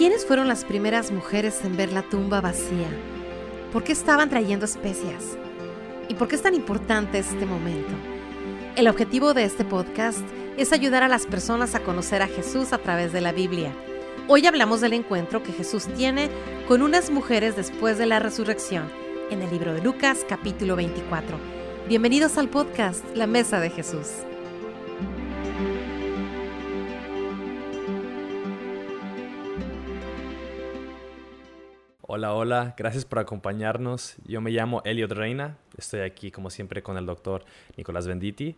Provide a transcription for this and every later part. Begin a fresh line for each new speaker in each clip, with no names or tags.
¿Quiénes fueron las primeras mujeres en ver la tumba vacía? ¿Por qué estaban trayendo especias? ¿Y por qué es tan importante este momento? El objetivo de este podcast es ayudar a las personas a conocer a Jesús a través de la Biblia. Hoy hablamos del encuentro que Jesús tiene con unas mujeres después de la resurrección en el libro de Lucas capítulo 24. Bienvenidos al podcast La Mesa de Jesús.
Hola, hola, gracias por acompañarnos. Yo me llamo Eliot Reina, estoy aquí como siempre con el doctor Nicolás Venditti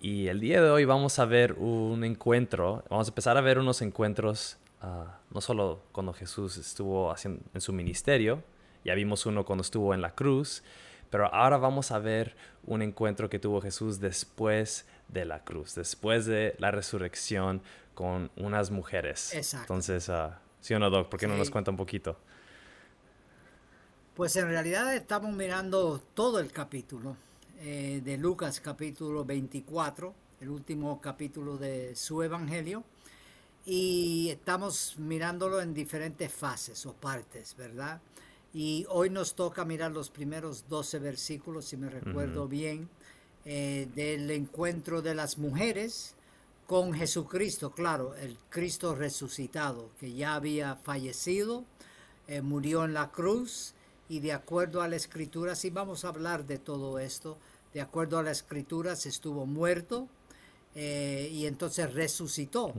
y el día de hoy vamos a ver un encuentro, vamos a empezar a ver unos encuentros, ah, no solo cuando Jesús estuvo haciendo, en su ministerio, ya vimos uno cuando estuvo en la cruz, pero ahora vamos a ver un encuentro que tuvo Jesús después de la cruz, después de la resurrección con unas mujeres.
Exacto.
Entonces, ah, ¿sí o no, Doc? ¿Por qué no nos cuenta un poquito?
Pues en realidad estamos mirando todo el capítulo eh, de Lucas capítulo 24, el último capítulo de su evangelio, y estamos mirándolo en diferentes fases o partes, ¿verdad? Y hoy nos toca mirar los primeros 12 versículos, si me recuerdo bien, eh, del encuentro de las mujeres con Jesucristo, claro, el Cristo resucitado, que ya había fallecido, eh, murió en la cruz, y de acuerdo a la escritura, si vamos a hablar de todo esto, de acuerdo a la escritura, se estuvo muerto eh, y entonces resucitó.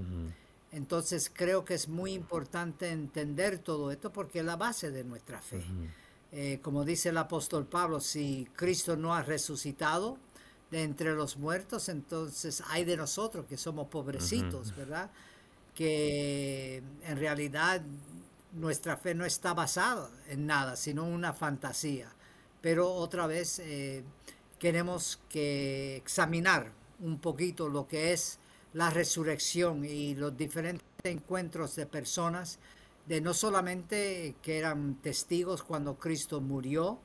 Entonces creo que es muy importante entender todo esto porque es la base de nuestra fe. Eh, como dice el apóstol Pablo, si Cristo no ha resucitado de entre los muertos, entonces hay de nosotros que somos pobrecitos, ¿verdad? Que en realidad nuestra fe no está basada en nada, sino una fantasía. Pero otra vez eh, queremos que examinar un poquito lo que es la resurrección y los diferentes encuentros de personas, de no solamente que eran testigos cuando Cristo murió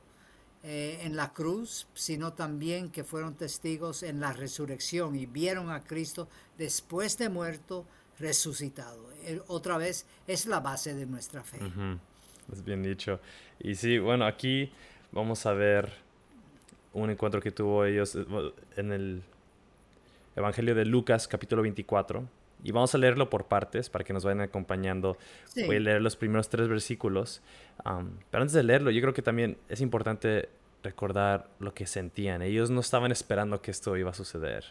eh, en la cruz, sino también que fueron testigos en la resurrección y vieron a Cristo después de muerto, resucitado. otra vez es la base de nuestra fe.
Es bien dicho. Y sí, bueno, aquí vamos a ver un encuentro que tuvo ellos eh, en el Evangelio de Lucas, capítulo 24. Y vamos a leerlo por partes para que nos vayan acompañando. Voy a leer los primeros tres versículos. pero antes de leerlo, yo creo que también es importante recordar lo que sentían. Ellos no estaban esperando que esto iba a suceder.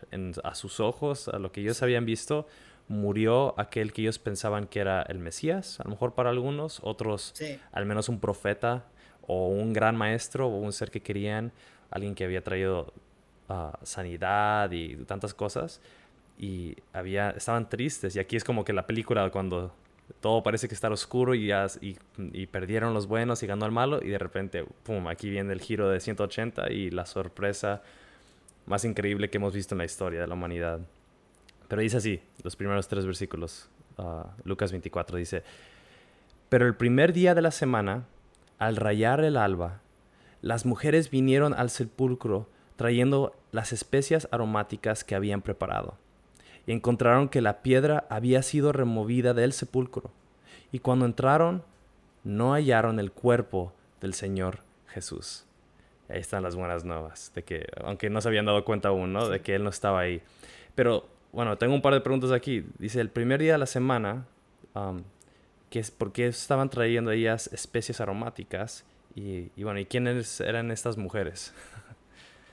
a sus ojos, a lo que ellos habían visto, murió aquel que ellos pensaban que era el Mesías, a lo mejor para algunos, otros al menos un profeta o un gran maestro o un ser que querían, alguien que había traído ah, sanidad y tantas cosas y había estaban tristes y aquí es como que la película cuando todo parece que está oscuro y, ya, y, y, perdieron los buenos y ganó el malo y de repente, pum, aquí viene el giro de 180 y la sorpresa más increíble que hemos visto en la historia de la humanidad. Pero dice así, los primeros tres versículos, uh, Lucas 24, dice, pero el primer día de la semana, al rayar el alba, las mujeres vinieron al sepulcro trayendo las especias aromáticas que habían preparado, y encontraron que la piedra había sido removida del sepulcro, y cuando entraron, no hallaron el cuerpo del Señor Jesús. Ahí están las buenas nuevas, de que, aunque no se habían dado cuenta aún, ¿no? De que Él no estaba ahí. Pero bueno, tengo un par de preguntas aquí. Dice, el primer día de la semana, que es, ¿por qué estaban trayendo ellas especies aromáticas? Y, y, bueno, ¿y quiénes eran estas mujeres?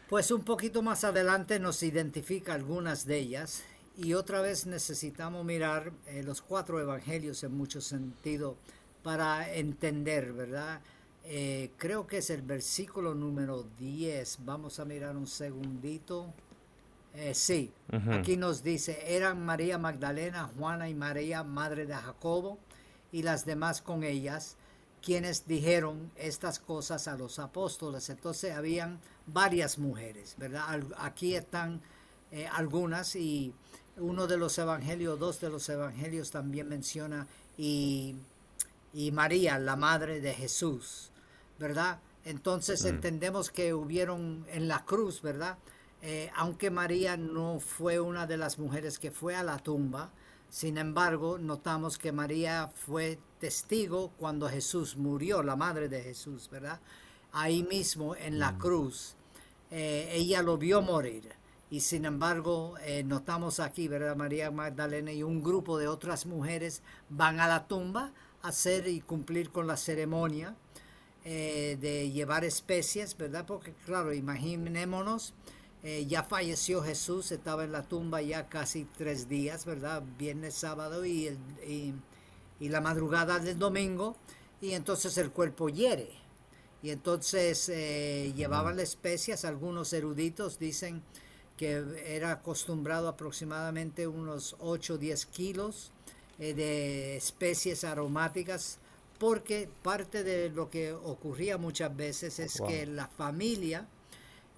Pues un poquito más adelante nos identifica algunas de ellas y otra vez necesitamos mirar eh, los cuatro evangelios en mucho sentido para entender, ¿verdad? Eh, creo que es el versículo número 10. Vamos a mirar un segundito. Eh, sí, aquí nos dice, eran María Magdalena, Juana y María, madre de Jacobo, y las demás con ellas, quienes dijeron estas cosas a los apóstoles. Entonces habían varias mujeres, ¿verdad? Aquí están eh, algunas y uno de los evangelios, dos de los evangelios también menciona y, y María, la madre de Jesús, ¿verdad? Entonces entendemos que hubieron en la cruz, ¿verdad? Eh, aunque María no fue una de las mujeres que fue a la tumba, sin embargo, notamos que María fue testigo cuando Jesús murió, la madre de Jesús, ¿verdad? Ahí mismo en la mm. cruz, eh, ella lo vio morir. Y sin embargo, eh, notamos aquí, ¿verdad? María Magdalena y un grupo de otras mujeres van a la tumba a hacer y cumplir con la ceremonia eh, de llevar especies, ¿verdad? Porque claro, imaginémonos, eh, ya falleció Jesús, estaba en la tumba ya casi tres días, ¿verdad? Viernes, sábado y, y, la madrugada del domingo, y entonces el cuerpo hiere. Y entonces eh, llevaban las especias, algunos eruditos dicen que era acostumbrado aproximadamente unos 8 o 10 kilos de especies aromáticas porque parte de lo que ocurría muchas veces es que la familia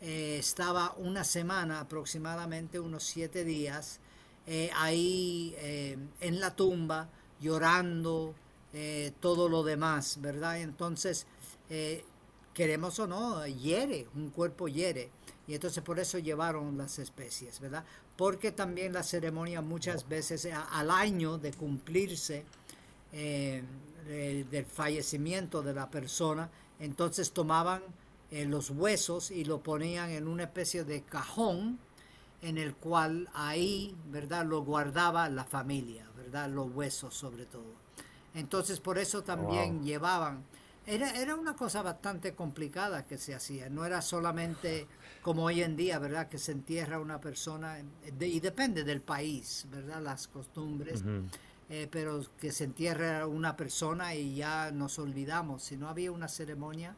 eh, estaba una semana, aproximadamente unos siete días, eh, ahí eh, en la tumba, llorando, todo lo demás, ¿verdad? Entonces, queremos o no, hiere, un cuerpo hiere. Y entonces por eso llevaron las especies, ¿verdad? Porque también la ceremonia muchas veces al año de cumplirse, del fallecimiento de la persona, entonces tomaban eh, los huesos y lo ponían en una especie de cajón en el cual ahí, ¿verdad?, lo guardaba la familia, ¿verdad?, los huesos sobre todo. Entonces por eso también llevaban, era, era una cosa bastante complicada que se hacía, no era solamente como hoy en día, ¿verdad?, que se entierra una persona, y depende del país, ¿verdad?, las costumbres. Eh, pero que se entierre una persona y ya nos olvidamos. Si no había una ceremonia,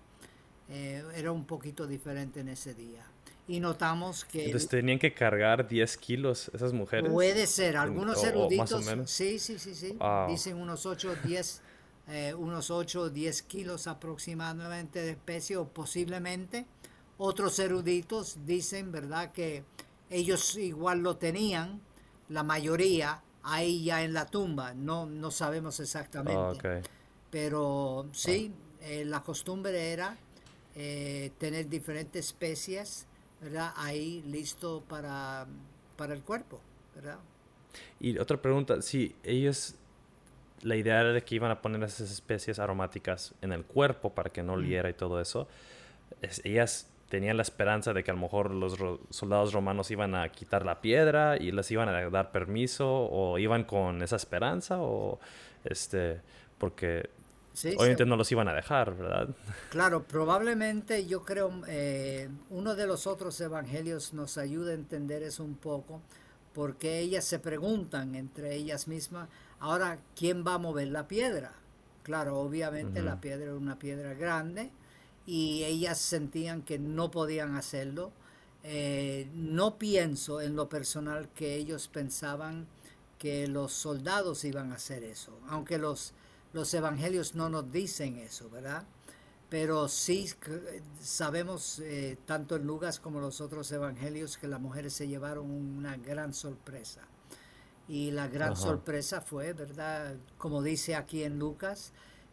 eh, era un poquito diferente en ese día. Y notamos que...
Entonces tenían que cargar 10 kilos esas mujeres.
Puede ser, algunos eruditos... Sí, sí, sí, sí. Dicen unos 8 o 10, unos 8 o 10 kilos aproximadamente de especie o posiblemente. Otros eruditos dicen, ¿verdad?, que ellos igual lo tenían, la mayoría, ahí ya en la tumba, no, no sabemos exactamente. Ah, Pero sí, eh, la costumbre era eh, tener diferentes especies, ¿verdad? Ahí listo para, para el cuerpo, ¿verdad?
Y otra pregunta, si ellos, la idea era de que iban a poner esas especies aromáticas en el cuerpo para que no oliera y todo eso, ellas tenían la esperanza de que a lo mejor los soldados romanos iban a quitar la piedra y les iban a dar permiso o iban con esa esperanza o este porque obviamente no los iban a dejar, ¿verdad?
Claro, probablemente yo creo eh, uno de los otros evangelios nos ayuda a entender eso un poco porque ellas se preguntan entre ellas mismas, ahora, ¿quién va a mover la piedra? Claro, obviamente la piedra es una piedra grande y ellas sentían que no podían hacerlo. Eh, no pienso en lo personal que ellos pensaban que los soldados iban a hacer eso, aunque los, los evangelios no nos dicen eso, ¿verdad? Pero sí sabemos, eh, tanto en Lucas como los otros evangelios, que las mujeres se llevaron una gran sorpresa. Y la gran sorpresa fue, ¿verdad? Como dice aquí en Lucas,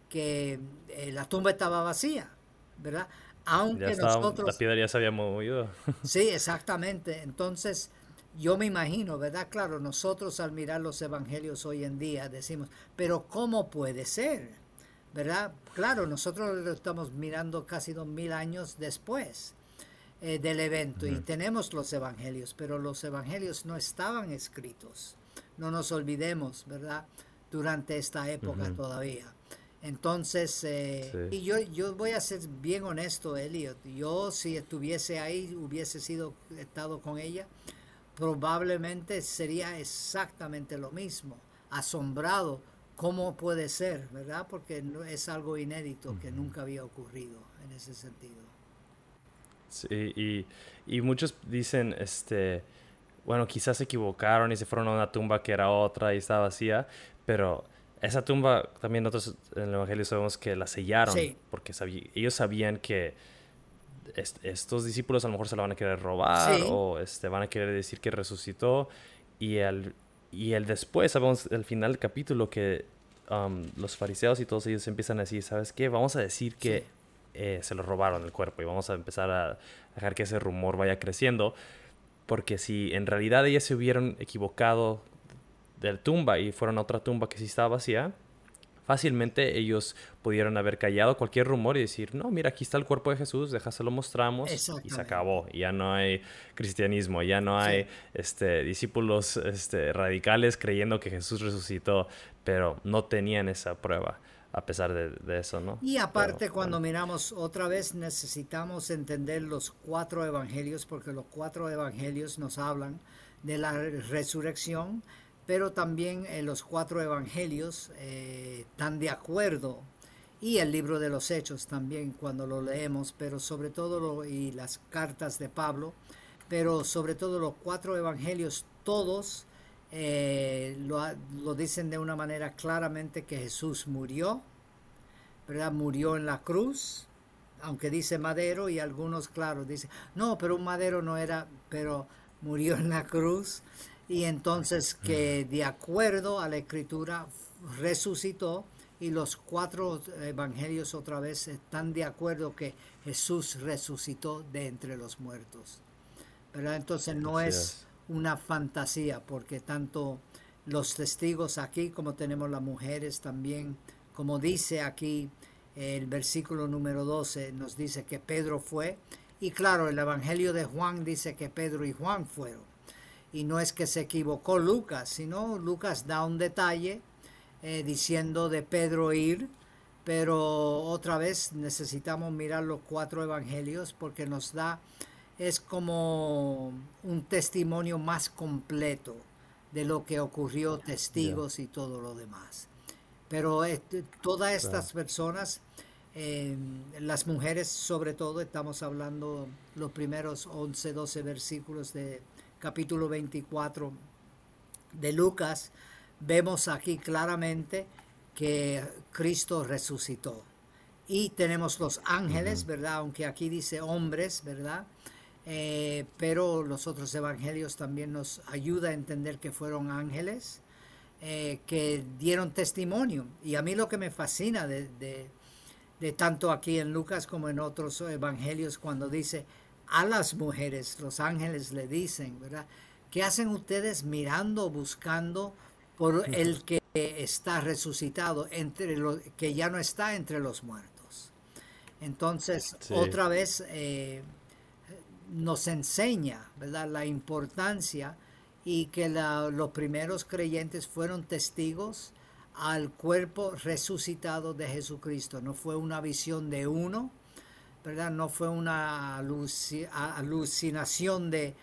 que eh, la tumba estaba vacía. ¿verdad?
Aunque nosotros... La piedra ya se había movido.
Sí, exactamente. Entonces, yo me imagino, ¿verdad? Claro, nosotros al mirar los evangelios hoy en día decimos, pero ¿cómo puede ser? ¿Verdad? Claro, nosotros lo estamos mirando casi dos mil años después eh, del evento y tenemos los evangelios, pero los evangelios no estaban escritos. No nos olvidemos, ¿verdad? Durante esta época todavía. Entonces, eh, y yo, yo voy a ser bien honesto, Elliot. Yo si estuviese ahí, hubiese sido estado con ella, probablemente sería exactamente lo mismo. Asombrado, ¿cómo puede ser, verdad? Porque es algo inédito que nunca había ocurrido en ese sentido.
Sí, y, y muchos dicen, este, bueno, quizás se equivocaron y se fueron a una tumba que era otra y estaba vacía, pero esa tumba, también nosotros en el Evangelio sabemos que la sellaron, porque ellos sabían que estos discípulos a lo mejor se la van a querer robar o este, van a querer decir que resucitó. Y el, y el después, sabemos al final del capítulo que um, los fariseos y todos ellos empiezan a decir, ¿sabes qué? Vamos a decir que eh, se lo robaron el cuerpo y vamos a empezar a dejar que ese rumor vaya creciendo. porque si en realidad ellas se hubieran equivocado de la tumba y fueron a otra tumba que sí estaba vacía, fácilmente ellos pudieron haber callado cualquier rumor y decir, no, mira, aquí está el cuerpo de Jesús, déjaselo mostramos y se acabó. Ya no hay cristianismo, ya no hay este, discípulos este, radicales creyendo que Jesús resucitó, pero no tenían esa prueba a pesar de, eso, ¿no?
Y aparte, cuando miramos otra vez, necesitamos entender los cuatro evangelios, porque los cuatro evangelios nos hablan de la resurrección, pero también en los cuatro evangelios eh, están de acuerdo y el libro de los hechos también cuando lo leemos, pero sobre todo lo, y las cartas de Pablo, pero sobre todo los cuatro evangelios todos eh, lo, lo, dicen de una manera claramente que Jesús murió, ¿verdad? Murió en la cruz, aunque dice madero y algunos, claro, dicen, no, pero un madero no era, pero murió en la cruz y entonces que de acuerdo a la escritura resucitó y los cuatro evangelios otra vez están de acuerdo que Jesús resucitó de entre los muertos. pero Entonces no es una fantasía porque tanto los testigos aquí como tenemos las mujeres también, como dice aquí el versículo número 12, nos dice que Pedro fue. Y claro, el Evangelio de Juan dice que Pedro y Juan fueron y no es que se equivocó Lucas, sino Lucas da un detalle eh, diciendo de Pedro ir, pero otra vez necesitamos mirar los cuatro evangelios porque nos da, es como un testimonio más completo de lo que ocurrió, testigos y todo lo demás. Pero este, todas estas personas, eh, las mujeres sobre todo, estamos hablando los primeros 11, 12 versículos de capítulo 24 de Lucas, vemos aquí claramente que Cristo resucitó. Y tenemos los ángeles, ¿verdad? Aunque aquí dice hombres, ¿verdad? Eh, pero los otros evangelios también nos ayuda a entender que fueron ángeles eh, que dieron testimonio. Y a mí lo que me fascina de, de tanto aquí en Lucas como en otros evangelios, cuando dice, a las mujeres, los ángeles le dicen, ¿verdad? ¿Qué hacen ustedes mirando, buscando por el que está resucitado, entre los, que ya no está entre los muertos? Entonces, otra vez eh, nos enseña, ¿verdad? La importancia y que los primeros creyentes fueron testigos al cuerpo resucitado de Jesucristo. No fue una visión de uno, no fue una alucinación de,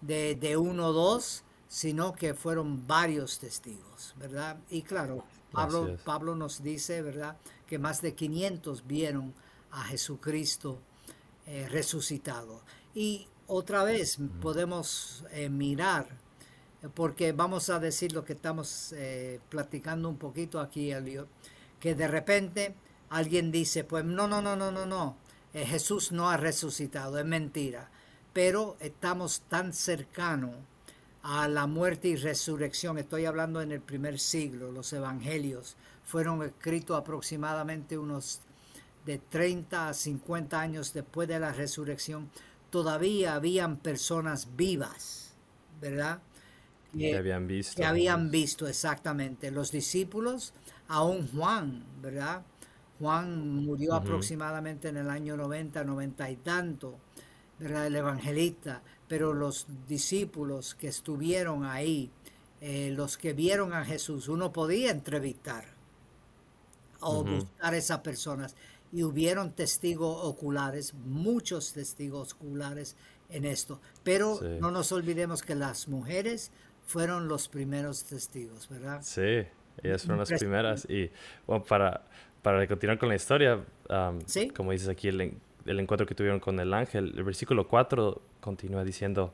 de, uno o dos, sino que fueron varios testigos, ¿verdad? Y claro, Pablo, Pablo nos dice, ¿verdad?, que más de 500 vieron a Jesucristo eh, resucitado. Y otra vez podemos eh, mirar, porque vamos a decir lo que estamos eh, platicando un poquito aquí, Elio, que de repente alguien dice, pues no, no, no, no, no, no, eh, Jesús no ha resucitado, es mentira. Pero estamos tan cercanos a la muerte y resurrección. Estoy hablando en el primer siglo. Los evangelios fueron escritos aproximadamente unos de 30 a 50 años después de la resurrección. Todavía habían personas vivas, ¿verdad?
Que, habían visto.
Que habían visto, exactamente. Los discípulos, aún Juan, ¿verdad? Juan murió aproximadamente en el año 90, 90 y tanto, ¿verdad? el evangelista, pero los discípulos que estuvieron ahí, eh, los que vieron a Jesús, uno podía entrevistar o buscar a esas personas. Y hubieron testigos oculares, muchos testigos oculares en esto, pero no nos olvidemos que las mujeres fueron los primeros testigos, ¿verdad?
Sí, ellas fueron las primeras. Y bueno, para para continuar con la historia, como dices aquí, el, encuentro que tuvieron con el ángel, el versículo 4 continúa diciendo,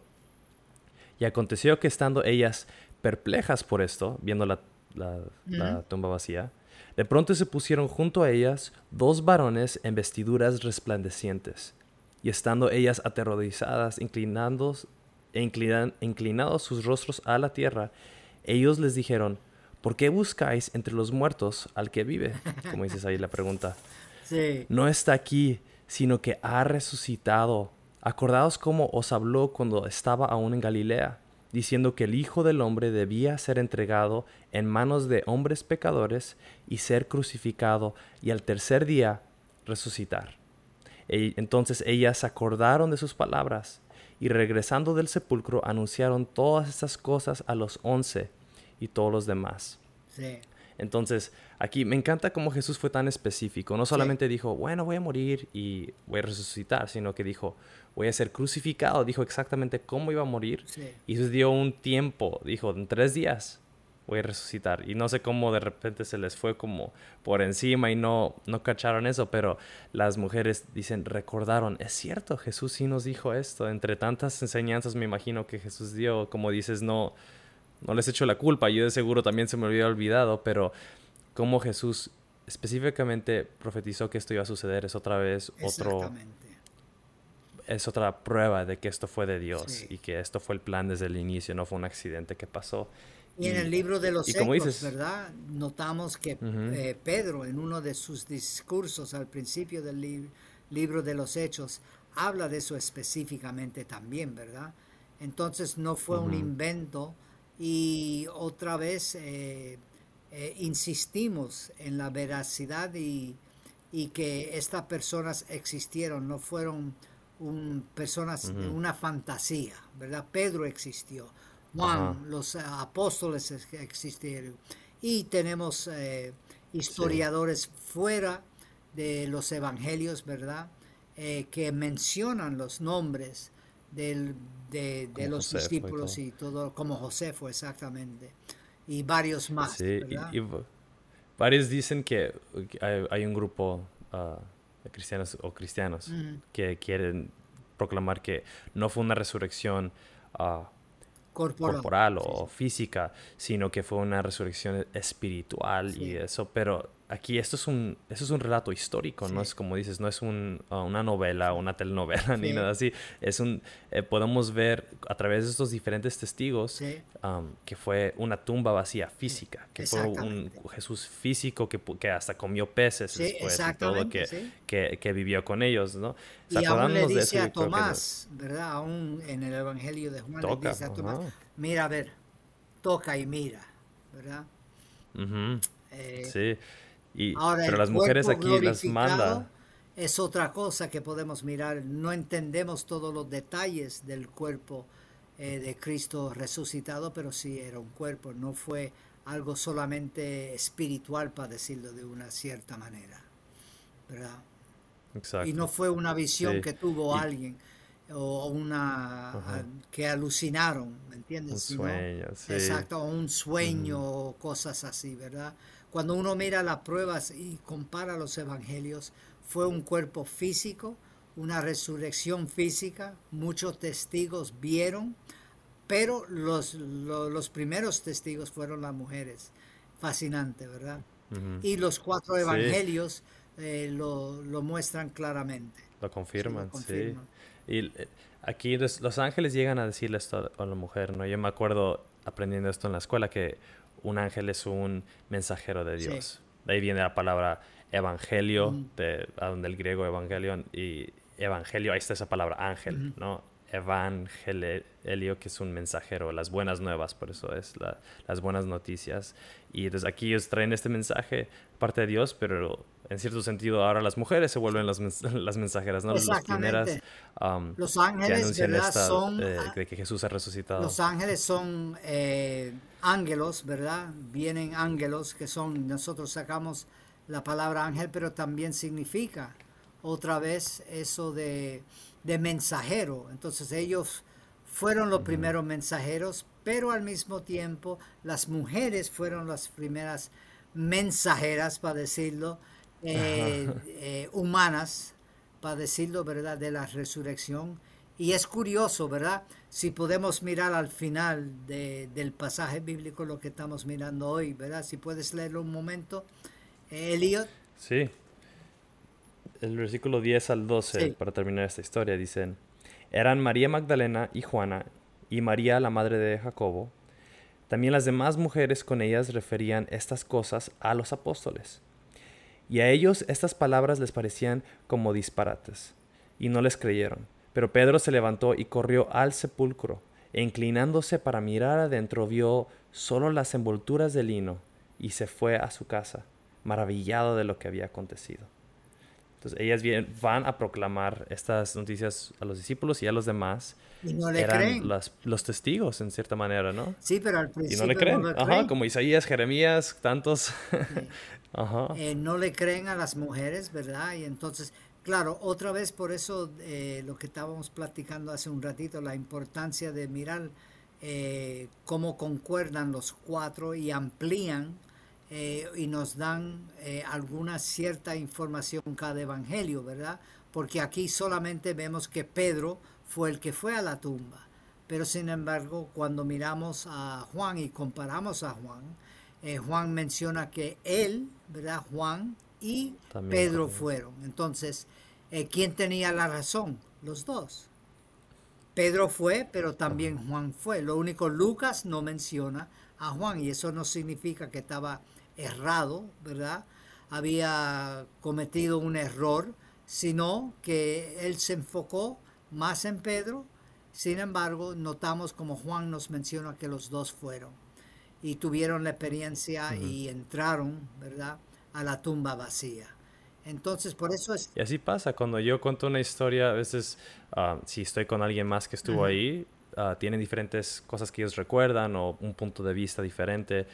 y aconteció que estando ellas perplejas por esto, viendo la, tumba vacía, de pronto se pusieron junto a ellas dos varones en vestiduras resplandecientes, y estando ellas aterrorizadas, inclinados, e inclinados sus rostros a la tierra, ellos les dijeron, ¿por qué buscáis entre los muertos al que vive? Como dices ahí la pregunta.
Sí.
No está aquí, sino que ha resucitado. Acordaos cómo os habló cuando estaba aún en Galilea, diciendo que el Hijo del Hombre debía ser entregado en manos de hombres pecadores y ser crucificado y al tercer día resucitar. entonces ellas se acordaron de sus palabras y regresando del sepulcro anunciaron todas estas cosas a los once y todos los demás. Entonces, aquí me encanta cómo Jesús fue tan específico. No solamente dijo, bueno, voy a morir y voy a resucitar, sino que dijo, voy a ser crucificado. Dijo exactamente cómo iba a morir. Y Jesús dio un tiempo, dijo, en tres días voy a resucitar. Y no sé cómo de repente se les fue como por encima y no, no cacharon eso, pero las mujeres dicen, recordaron, es cierto, Jesús sí nos dijo esto. Entre tantas enseñanzas me imagino que Jesús dio, como dices, no, no les echo la culpa, yo de seguro también se me había olvidado, pero cómo Jesús específicamente profetizó que esto iba a suceder es otra vez otro es otra prueba de que esto fue de Dios y que esto fue el plan desde el inicio, no fue un accidente que pasó.
Y, en el libro de los Hechos, ¿verdad? Notamos que eh, Pedro, en uno de sus discursos al principio del libro de los Hechos, habla de eso específicamente también, ¿verdad? Entonces no fue un invento y otra vez eh, eh, insistimos en la veracidad y, que estas personas existieron, no fueron un, personas, de una fantasía, ¿verdad? Pedro existió Juan, los eh, apóstoles existieron. Y tenemos eh, historiadores fuera de los evangelios, ¿verdad? Que mencionan los nombres de, los discípulos y todo, como José fue exactamente, y varios más. Y,
varios dicen que hay, un grupo ah, de cristianos o cristianos que quieren proclamar que no fue una resurrección uh, corporal, o física, sino que fue una resurrección espiritual y eso. Pero aquí esto es un, eso es un relato histórico, no es como dices, no es un, uh, una novela, una telenovela, ni nada así. Es un, eh, podemos ver a través de estos diferentes testigos um, que fue una tumba vacía física, que fue un Jesús físico que, que hasta comió peces después y todo, que, que, que, vivió con ellos, ¿no?
y aún le dice a Tomás, ¿verdad? Aún en el Evangelio de Juan le dice a Tomás, mira, a ver, toca y mira, ¿verdad?
Eh, sí. Ahora, pero las mujeres aquí las manda.
Es otra cosa que podemos mirar. No entendemos todos los detalles del cuerpo eh, de Cristo resucitado, pero sí era un cuerpo, no fue algo solamente espiritual, para decirlo de una cierta manera. ¿Verdad? Exacto. Y no fue una visión que tuvo alguien o una que alucinaron, ¿me entiendes?
Un sueño, sí.
Exacto, un sueño o cosas así, ¿verdad? Cuando uno mira las pruebas y compara los evangelios, fue un cuerpo físico, una resurrección física, muchos testigos vieron, pero los, los, primeros testigos fueron las mujeres. Fascinante, ¿verdad? Y los cuatro evangelios eh, lo, muestran claramente.
Lo confirman, sí. Y eh, aquí los, ángeles llegan a decirle esto a la mujer, ¿no? Yo me acuerdo aprendiendo esto en la escuela que un ángel es un mensajero de Dios. De ahí viene la palabra evangelio, de, del griego evangelion, y evangelio, ahí está esa palabra ángel, ¿no? Evangelio, que es un mensajero, las buenas nuevas, por eso es las buenas noticias. Y entonces aquí ellos traen este mensaje, parte de Dios, pero en cierto sentido ahora las mujeres se vuelven las, las mensajeras, ¿no? Las primeras
um, los ángeles, son,
eh, de que Jesús ha resucitado.
Los ángeles son eh, ángelos, ¿verdad? Vienen ángelos que son, nosotros sacamos la palabra ángel, pero también significa otra vez eso de, de mensajero. Entonces ellos fueron los primeros mensajeros, pero al mismo tiempo las mujeres fueron las primeras mensajeras, para decirlo, eh, eh, humanas, para decirlo, ¿verdad?, de la resurrección. Y es curioso, ¿verdad? Si podemos mirar al final del pasaje bíblico lo que estamos mirando hoy, ¿verdad? Si puedes leerlo un momento, Elliot.
Sí. El versículo 10 al 12, para terminar esta historia, dicen, eran María Magdalena y Juana y María la madre de Jacobo. También las demás mujeres con ellas referían estas cosas a los apóstoles. Y a ellos estas palabras les parecían como disparates, y no les creyeron. Pero Pedro se levantó y corrió al sepulcro, e inclinándose para mirar adentro vio solo las envolturas de lino, y se fue a su casa, maravillado de lo que había acontecido. Entonces ellas van a proclamar estas noticias a los discípulos y a los demás.
Y no le creen.
los testigos, en cierta manera, ¿no?
Sí, pero al principio
y no le creen. Ajá, como Isaías, Jeremías, tantos.
Ajá. Eh, no le creen a las mujeres, ¿verdad? Y entonces, claro, otra vez por eso eh, lo que estábamos platicando hace un ratito, la importancia de mirar eh, cómo concuerdan los cuatro y amplían eh, y nos dan eh, alguna cierta información cada evangelio, ¿verdad? Porque aquí solamente vemos que Pedro fue el que fue a la tumba. Pero sin embargo, cuando miramos a Juan y comparamos a Juan, eh, Juan menciona que él, ¿verdad? Juan y Pedro fueron. Entonces, ¿quién tenía la razón? Los dos. Pedro fue, pero también Juan fue. Lo único, Lucas no menciona a Juan y eso no significa que estaba errado, ¿verdad? Había cometido un error, sino que él se enfocó más en Pedro. Sin embargo, notamos como Juan nos menciona que los dos fueron y tuvieron la experiencia y entraron, ¿verdad?, a la tumba vacía. Entonces, por eso es...
Y así pasa, cuando yo cuento una historia, a veces, ah, si estoy con alguien más que estuvo ahí, uh, tienen diferentes cosas que ellos recuerdan o un punto de vista diferente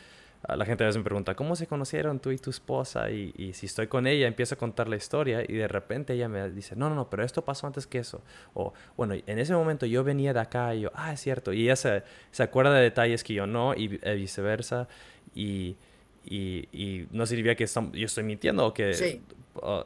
la gente a veces me pregunta, ¿cómo se conocieron tú y tu esposa? Y, si estoy con ella, empiezo a contar la historia y de repente ella me dice, no, no, no, pero esto pasó antes que eso. O, bueno, en ese momento yo venía de acá y yo, ah, es cierto. Y ella se, se acuerda de detalles que yo no y viceversa. Y, y, no significa que yo estoy mintiendo o que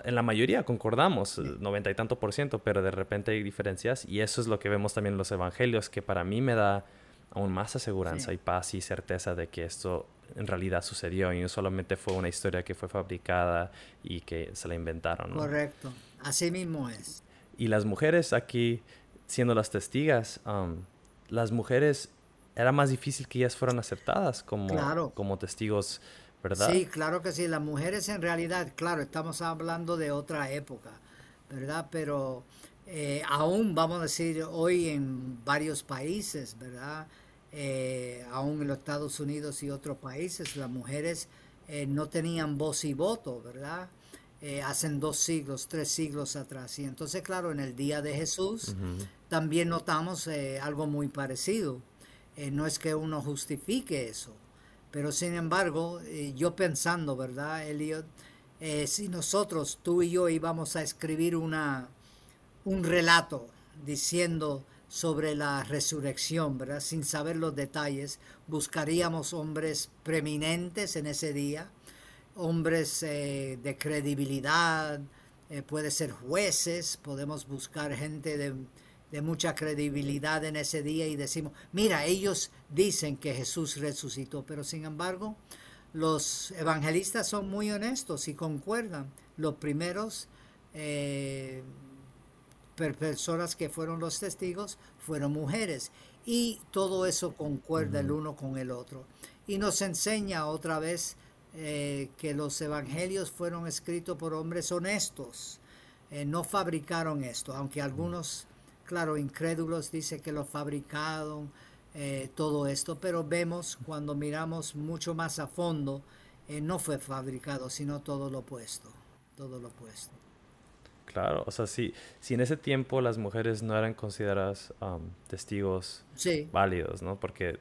en la mayoría concordamos, noventa y tanto por ciento, pero de repente hay diferencias y eso es lo que vemos también en los evangelios, que para mí me da aún más aseguranza y paz y certeza de que esto en realidad sucedió y no solamente fue una historia que fue fabricada y que se la inventaron.
Correcto, así mismo es.
Y las mujeres aquí, siendo las testigas, um, las mujeres era más difícil que ellas fueran aceptadas como, como testigos, ¿verdad?
Sí, claro que sí. Las mujeres en realidad, claro, estamos hablando de otra época, ¿verdad? Pero eh, aún, vamos a decir, hoy en varios países, ¿verdad? Eh, aún en los Estados Unidos y otros países, las mujeres eh, no tenían voz y voto, ¿verdad? Eh, hacen dos siglos, tres siglos atrás. Y entonces, claro, en el día de Jesús también notamos algo muy parecido. no es que uno justifique eso, pero sin embargo, yo pensando, ¿verdad, Elliot? si nosotros, tú y yo, íbamos a escribir una, un relato diciendo sobre la resurrección. Sin saber los detalles, buscaríamos hombres preeminentes en ese día, hombres eh, de credibilidad, eh, puede ser jueces, podemos buscar gente de, de mucha credibilidad en ese día y decimos, mira, ellos dicen que Jesús resucitó, pero sin embargo, los evangelistas son muy honestos y concuerdan. Los primeros eh, personas que fueron los testigos fueron mujeres y todo eso concuerda el uno con el otro. Y nos enseña otra vez eh, que los evangelios fueron escritos por hombres honestos, eh, no fabricaron esto, aunque algunos, claro, incrédulos dicen que lo fabricaron, eh, todo esto, pero vemos cuando miramos mucho más a fondo, no fue fabricado, sino todo lo opuesto, todo lo opuesto.
Claro, o sea, si, si en ese tiempo las mujeres no eran consideradas testigos válidos, ¿no? Porque,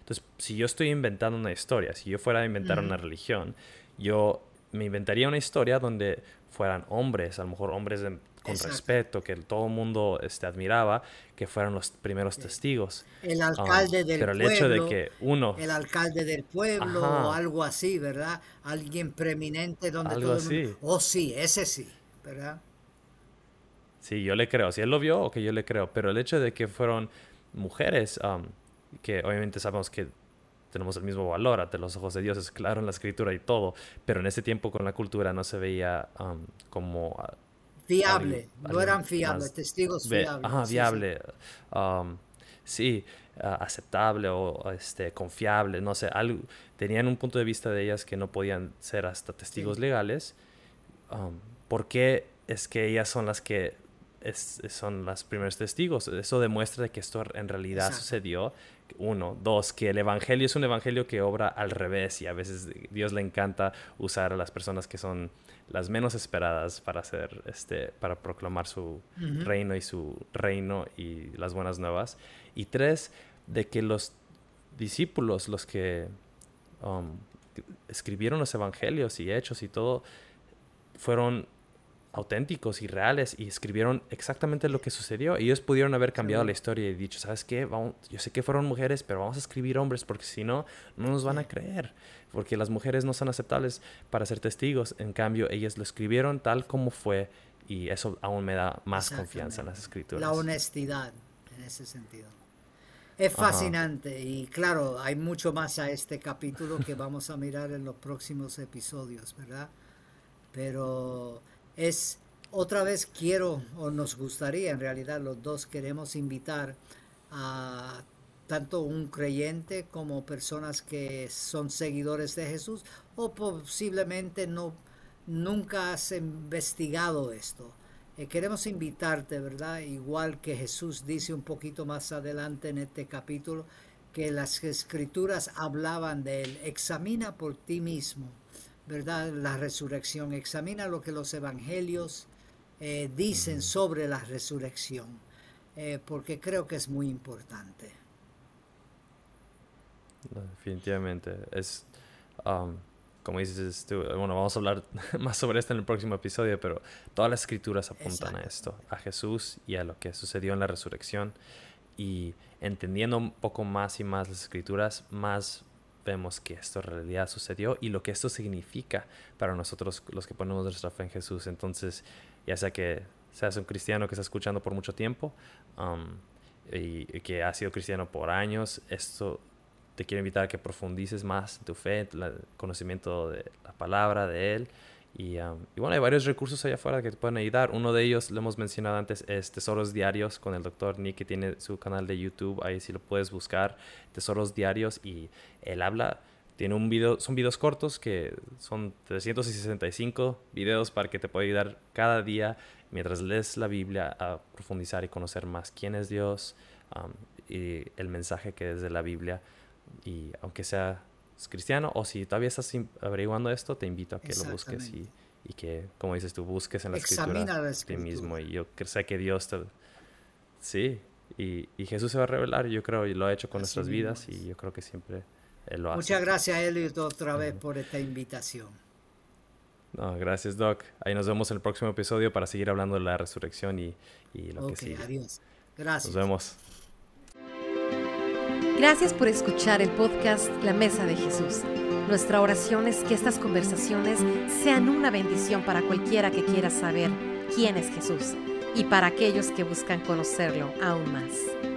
entonces, si yo estoy inventando una historia, si yo fuera a inventar una religión, yo me inventaría una historia donde fueran hombres, a lo mejor hombres con respeto, que todo el mundo este, admiraba, que fueran los primeros testigos.
El alcalde del
pero
pueblo.
el hecho de que uno...
El alcalde del pueblo o algo así, ¿verdad? Alguien preeminente donde
algo
todo el mundo... Oh, sí, ese sí. ¿Verdad?
Sí, yo le creo. Si él lo vio, o que yo le creo. Pero el hecho de que fueron mujeres, um, que obviamente sabemos que tenemos el mismo valor ante los ojos de Dios, es claro en la escritura y todo, pero en ese tiempo con la cultura no se veía um, como...
Fiable, no eran fiables, testigos fiables.
Ajá, viable. Um, sí, aceptable o este, confiable, no sé, algo, tenían un punto de vista de ellas que no podían ser hasta testigos legales. ¿Por qué es que ellas son las que son los primeros testigos. Eso demuestra que esto en realidad sucedió. Uno. Dos, que el Evangelio es un Evangelio que obra al revés y a veces Dios le encanta usar a las personas que son las menos esperadas para hacer, este, para proclamar su reino y su reino y las buenas nuevas. Y tres, de que los discípulos, los que um, escribieron los evangelios y hechos y todo, fueron auténticos y reales y escribieron exactamente lo que sucedió. Ellos pudieron haber cambiado la historia y dicho, ¿sabes qué? Vamos, yo sé que fueron mujeres, pero vamos a escribir hombres porque si no, no nos van a creer. Porque las mujeres no son aceptables para ser testigos. En cambio, ellas lo escribieron tal como fue y eso aún me da más confianza en las escrituras.
La honestidad en ese sentido. Es fascinante y claro, hay mucho más a este capítulo que vamos a mirar en los próximos episodios, ¿verdad? Pero es otra vez quiero o nos gustaría, en realidad los dos queremos invitar a tanto un creyente como personas que son seguidores de Jesús o posiblemente no nunca has investigado esto. Eh, queremos invitarte, ¿verdad? Igual que Jesús dice un poquito más adelante en este capítulo, que las escrituras hablaban de él. Examina por ti mismo ¿verdad? La resurrección. Examina lo que los evangelios eh, dicen sobre la resurrección, eh, porque creo que es muy importante.
definitivamente. Es, um, como dices bueno, vamos a hablar más sobre esto en el próximo episodio, pero todas las escrituras apuntan a esto, a Jesús y a lo que sucedió en la resurrección. Y entendiendo un poco más y más las escrituras, más vemos que esto en realidad sucedió y lo que esto significa para nosotros los que ponemos nuestra fe en Jesús. Entonces, ya sea que seas un cristiano que está escuchando por mucho tiempo um, y, que ha sido cristiano por años, esto te quiero invitar a que profundices más tu fe, el conocimiento de la palabra de Él Um, y, bueno, hay varios recursos allá afuera que te pueden ayudar. Uno de ellos, lo hemos mencionado antes, es Tesoros Diarios con el doctor Nick, que tiene su canal de YouTube. Ahí sí lo puedes buscar, Tesoros Diarios. Y él habla, tiene un video, son videos cortos que son 365 videos para que te pueda ayudar cada día mientras lees la Biblia a profundizar y conocer más quién es Dios y el mensaje que es de la Biblia. Y aunque sea cristiano o si todavía estás averiguando esto, te invito a que lo busques y, y, que, como dices tú, busques en la escritura,
la
ti mismo. Y yo sé que Dios te... Sí, y, y, Jesús se va a revelar, yo creo, y lo ha hecho con nuestras vidas y yo creo que siempre Él lo hace.
Muchas gracias, Elliot, otra vez por esta invitación.
No, gracias, Doc. Ahí nos vemos en el próximo episodio para seguir hablando de la resurrección y, y lo que sigue.
Adiós. Gracias.
Nos vemos.
Gracias por escuchar el podcast La Mesa de Jesús. Nuestra oración es que estas conversaciones sean una bendición para cualquiera que quiera saber quién es Jesús y para aquellos que buscan conocerlo aún más.